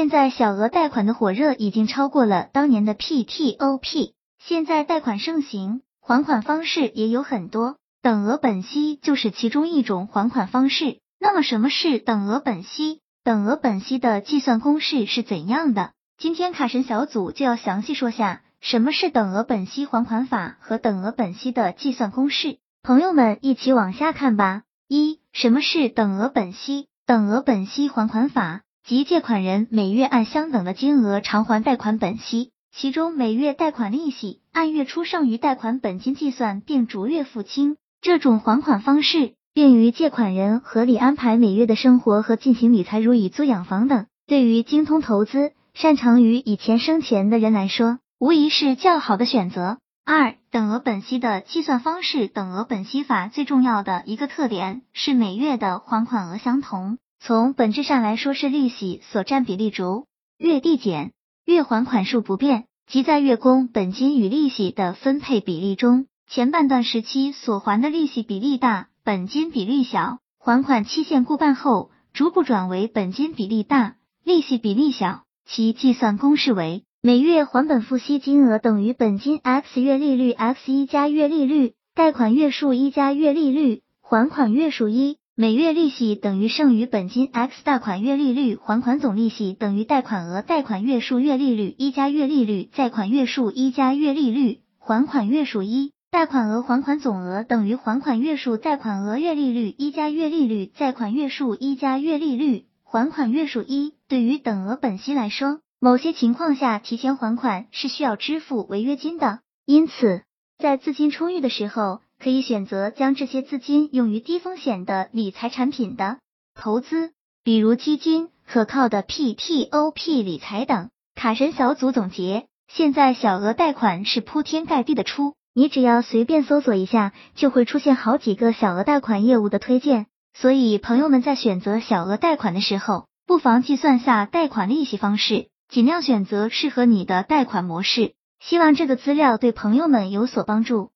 现在小额贷款的火热已经超过了当年的 PTOP。现在贷款盛行，还款方式也有很多，等额本息就是其中一种还款方式。那么什么是等额本息？等额本息的计算公式是怎样的？今天卡神小组就要详细说下什么是等额本息还款法和等额本息的计算公式。朋友们一起往下看吧。一、什么是等额本息？等额本息还款法，即借款人每月按相等的金额偿还贷款本息，其中每月贷款利息按月初剩余贷款本金计算，并逐月付清。这种还款方式。便于借款人合理安排每月的生活和进行理财，如以租养房等。对于精通投资、擅长于以钱生钱的人来说，无疑是较好的选择。二、等额本息的计算方式，等额本息法最重要的一个特点是每月的还款额相同，从本质上来说是利息所占比例逐月递减，月还款数不变，即在月供本金与利息的分配比例中，前半段时期所还的利息比例大。本金比例小，还款期限过半后，逐步转为本金比例大，利息比例小。其计算公式为：每月还本付息金额等于本金 x 月利率 x 一加月利率，贷款月数一加月利率，还款月数一。每月利息等于剩余本金 x 贷款月利率，还款总利息等于贷款额贷款月数月利率一加月利率，贷款月数一加月利率，还款月数一。贷款额还款总额等于还款月数贷款额月利率一加月利率贷款月数一加月利率还款月数一。对于等额本息来说，某些情况下提前还款是需要支付违约金的，因此在资金充裕的时候，可以选择将这些资金用于低风险的理财产品的投资，比如基金、可靠的 PTOP 理财等。卡神小组总结：现在小额贷款是铺天盖地的出。你只要随便搜索一下，就会出现好几个小额贷款业务的推荐。所以，朋友们在选择小额贷款的时候，不妨计算下贷款利息方式，尽量选择适合你的贷款模式。希望这个资料对朋友们有所帮助。